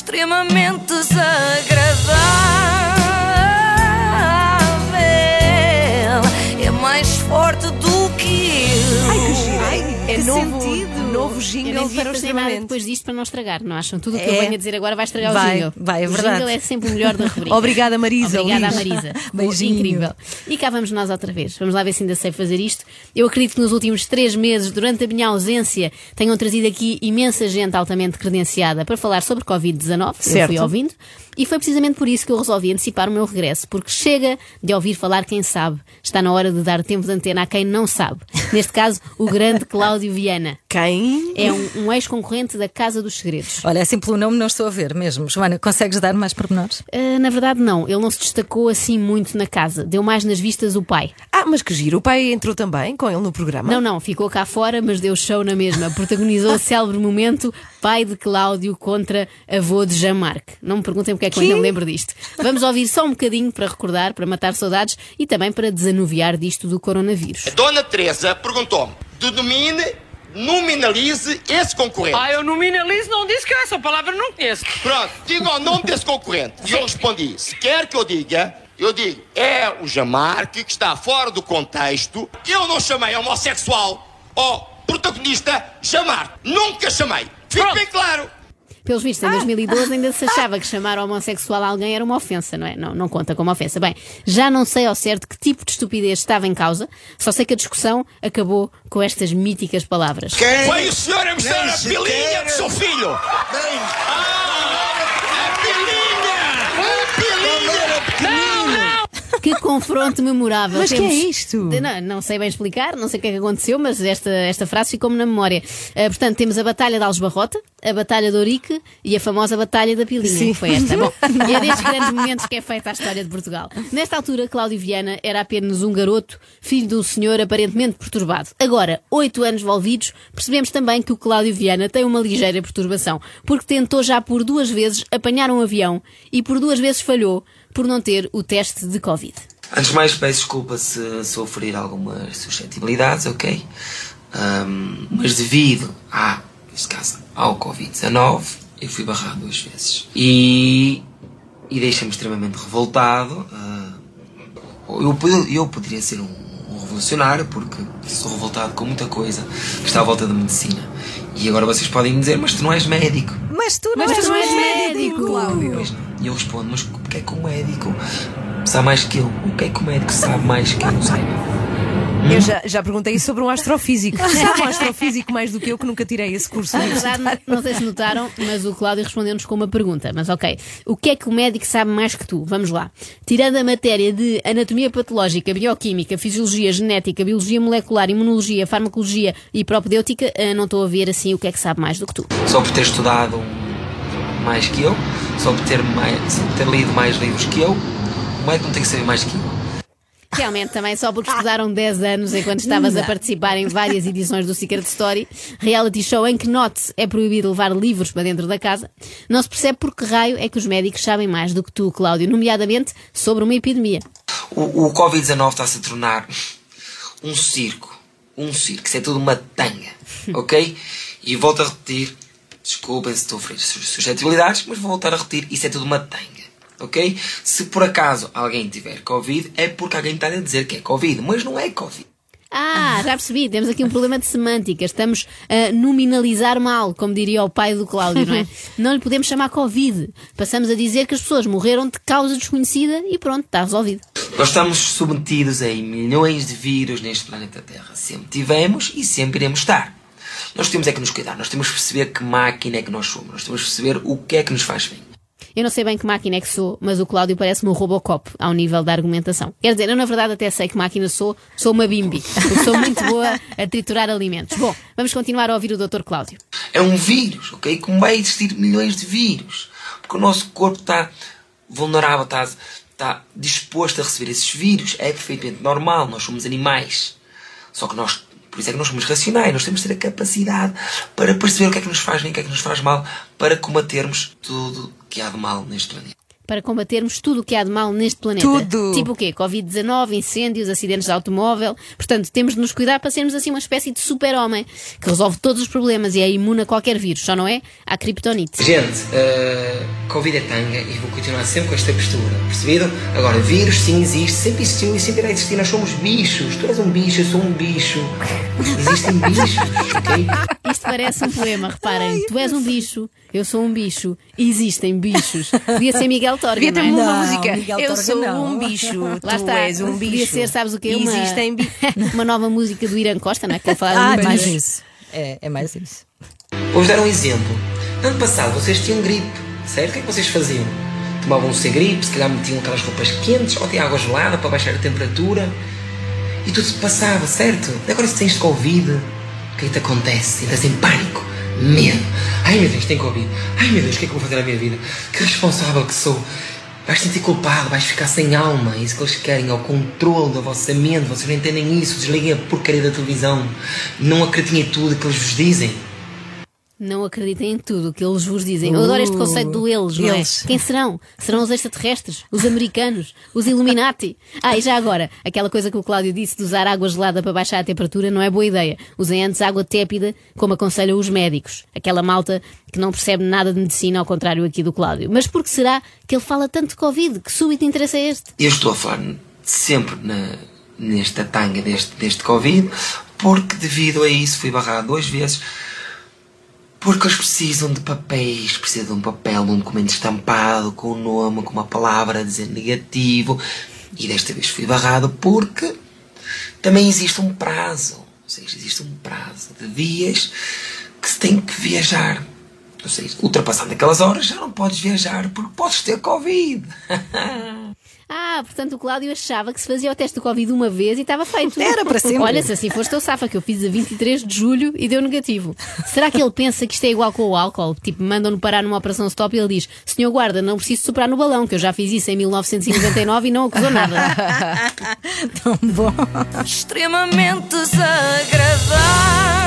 extremamente desagradável. É mais forte do que eu. Ai, que giro. É que novo, sentido. Novo jingle para o extremamente. depois disto para não estragar, não acham? Tudo o que É. eu venho a dizer agora vai estragar Vai, o jingle. vai, é o verdade. jingle é sempre o melhor da rubrica. Obrigada, Marisa, Obrigada, Luís. Marisa. Beijinho. Incrível. E cá vamos nós outra vez. Vamos lá ver se ainda sei fazer isto. Eu acredito que nos últimos três meses, durante a minha ausência, tenham trazido aqui imensa gente altamente credenciada para falar sobre Covid-19. Eu fui ouvindo. E foi precisamente por isso que eu resolvi antecipar o meu regresso, porque chega de ouvir falar quem sabe. Está na hora de dar tempo de antena a quem não sabe. Neste caso, o grande Cláudio Viana. Quem? É um, um ex-concorrente da Casa dos Segredos. Olha, assim pelo nome não estou a ver mesmo. Joana, consegues dar mais pormenores? Ah, na verdade, não. Ele não se destacou assim muito na casa. Deu mais nas vistas o pai. Ah, mas que giro. O pai entrou também com ele no programa? Não, não, ficou cá fora, mas deu show na mesma. Protagonizou o célebre momento pai de Cláudio contra avô de Jean-Marc. Não me perguntem porque é que eu ainda me lembro disto. Vamos ouvir só um bocadinho para recordar, para matar saudades e também para desanuviar disto do coronavírus. A Dona Teresa perguntou-me: denomine, nominalize esse concorrente. Ah, eu nominalizo não disse que essa palavra não conheço. Pronto, diga o nome desse concorrente. E eu respondi: se quer que eu diga, eu digo, é o Jamarque que está fora do contexto. Eu não chamei homossexual ou protagonista Jamarque. Nunca chamei. Fique bem claro. Pelos vistos, em 2012 ainda se achava que chamar homossexual a alguém era uma ofensa, não é? Não, não conta como ofensa. Bem, já não sei ao certo que tipo de estupidez estava em causa, só sei que a discussão acabou com estas míticas palavras. Foi o senhor a mostrar a pilinha do seu filho. Ah, a pilinha! A pilinha! Que confronto memorável. Mas que Temos- é isto? Não, não sei bem explicar, não sei o que é que aconteceu, mas esta, esta frase ficou-me na memória. Ah, portanto, temos a Batalha de Algesbarrota, a Batalha de Ourique e a famosa Batalha da Pilinha. Sim. Foi esta. Bom, e é destes grandes momentos que é feita a história de Portugal. Nesta altura, Cláudio Viana era apenas um garoto, filho de um senhor aparentemente perturbado. Agora, oito anos envolvidos, percebemos também que o Cláudio Viana tem uma ligeira perturbação, porque tentou já por duas vezes apanhar um avião e por duas vezes falhou por não ter o teste de Covid. Antes de mais, peço desculpa se sofrer algumas suscetibilidades, ok? Ahm, mas devido a, neste caso, ao Covid-19, eu fui barrado duas vezes. E, e deixa-me extremamente revoltado. ah, eu, pod- eu poderia ser um, um revolucionário, porque sou revoltado com muita coisa que está à volta da medicina. E agora vocês podem me dizer, mas tu não és médico. Mas tu não Mas és tu não és médico. Cláudio. Pois não. E eu respondo, mas porque é que o médico sabe mais que eu? O que é que o médico sabe mais que eu não saiba? Eu já, já perguntei isso sobre um astrofísico. Sabe um astrofísico mais do que eu que nunca tirei esse curso Na verdade, não sei se notaram, mas o Cláudio respondeu-nos com uma pergunta. Mas ok, o que é que o médico sabe mais que tu? Vamos lá. Tirando a matéria de anatomia patológica, bioquímica, fisiologia, genética, biologia molecular, imunologia, farmacologia e propedêutica, ah, não estou a ver assim o que é que sabe mais do que tu. Só por ter estudado mais que eu, só por ter, mais, só por ter lido mais livros que eu, o médico não tem que saber mais que eu. Realmente, também só porque estudaram 10 anos enquanto estavas a participar em várias edições do Secret Story, reality show em que, note, é proibido levar livros para dentro da casa, não se percebe por que raio é que os médicos sabem mais do que tu, Cláudio, nomeadamente sobre uma epidemia. O, o Covid-19 está-se a tornar um circo. Um circo. Isso é tudo uma tanga. Ok? E volto a repetir. Desculpem se estou a ferir sus- suscetibilidades, mas vou voltar a repetir. Isso é tudo uma tanga. Ok? Se por acaso alguém tiver Covid, é porque alguém está a dizer que é Covid. Mas não é Covid. Ah, já percebi, temos aqui um problema de semântica. Estamos a nominalizar mal, como diria o pai do Cláudio, não é? Não lhe podemos chamar Covid. Passamos a dizer que as pessoas morreram de causa desconhecida e pronto, está resolvido. Nós estamos submetidos a milhões de vírus neste planeta Terra. Sempre tivemos e sempre iremos estar. Nós temos é que nos cuidar. Nós temos que perceber que máquina é que nós somos. Nós temos que perceber o que é que nos faz bem. Eu não sei bem que máquina é que sou, mas o Cláudio parece-me um Robocop ao nível da argumentação. Quer dizer, eu na verdade até sei que máquina sou, sou uma bimbi, porque sou muito boa a triturar alimentos. Bom, vamos continuar a ouvir o Dr. Cláudio. É um vírus, ok? Como vai existir milhões de vírus. Porque o nosso corpo está vulnerável, está, está disposto a receber esses vírus. É perfeitamente normal. Nós somos animais. Só que nós, por isso é que nós somos racionais. Nós temos de ter a capacidade para perceber o que é que nos faz bem, o que é que nos faz mal, para combatermos tudo que há de mal neste planeta. Para combatermos tudo o que há de mal neste planeta. Tudo. Tipo o quê? Covid-19, incêndios, acidentes de automóvel. Portanto, temos de nos cuidar para sermos assim uma espécie de super-homem que resolve todos os problemas e é imune a qualquer vírus, só não é? À criptonite. Gente, uh, Covid é tanga e vou continuar sempre com esta postura, percebido? Agora, vírus sim existe, sempre existiu e sempre irá existir. Nós somos bichos. Tu és um bicho, eu sou um bicho. Existem bichos, ok? Isto parece um poema, reparem. tu és um bicho, eu sou um bicho existem bichos. Devia ser Miguel Torga, Devia ter não é? uma música. Miguel Eu Torga sou não. um bicho. Lá tu está. és um bicho. Devia ser, sabes o quê? Uma, Existem bichos. uma nova música do Irã Costa, não é? Que falar Ah, é mais isso. É, é mais isso. Vou-vos dar um exemplo. Ano passado vocês tinham gripe, certo? O que é que vocês faziam? Tomavam o seu gripe, se calhar metiam aquelas roupas quentes ou tinham água gelada para baixar a temperatura e tudo se passava, certo? Agora se tens Covid, que te acontece? Entras em pânico, medo. Ai meu Deus, tenho Covid. Ai meu Deus, o que é que eu vou fazer na minha vida? Que responsável que sou. Vais sentir culpado, vais ficar sem alma. Isso que eles querem, é o controle da vossa mente. Vocês não entendem isso. Desliguem a porcaria da televisão. Não acreditem em tudo que eles vos dizem. Não acreditem em tudo o que eles vos dizem. Eu adoro este conceito do eles, não eles. é? Quem serão? Serão os extraterrestres? Os americanos? Os Illuminati? Ah, e já agora, aquela coisa que o Cláudio disse de usar água gelada para baixar a temperatura não é boa ideia. Usem antes água tépida, como aconselham os médicos. Aquela malta que não percebe nada de medicina, ao contrário aqui do Cláudio. Mas por que será que ele fala tanto de Covid? Que súbito interesse é este? Eu estou a falar sempre na, nesta tanga deste, deste Covid, porque devido a isso fui barrado duas vezes. Porque eles precisam de papéis, precisam de um papel, de um documento estampado, com o nome, com uma palavra a dizer negativo. E desta vez fui barrado porque também existe um prazo. Ou seja, existe um prazo de dias que se tem que viajar. Ou seja, ultrapassando aquelas horas já não podes viajar porque podes ter Covid. Ah, portanto o Cláudio achava que se fazia o teste do Covid uma vez e estava feito. Era para sempre. Olha, se assim foste eu safa, que eu fiz a 23 de julho e deu negativo. Será que ele pensa que isto é igual com o álcool? Tipo, mandam-no parar numa operação stop e ele diz: Senhor guarda, não preciso soprar no balão, que eu já fiz isso em 1999 e não acusou nada. Tão bom. Extremamente desagradável.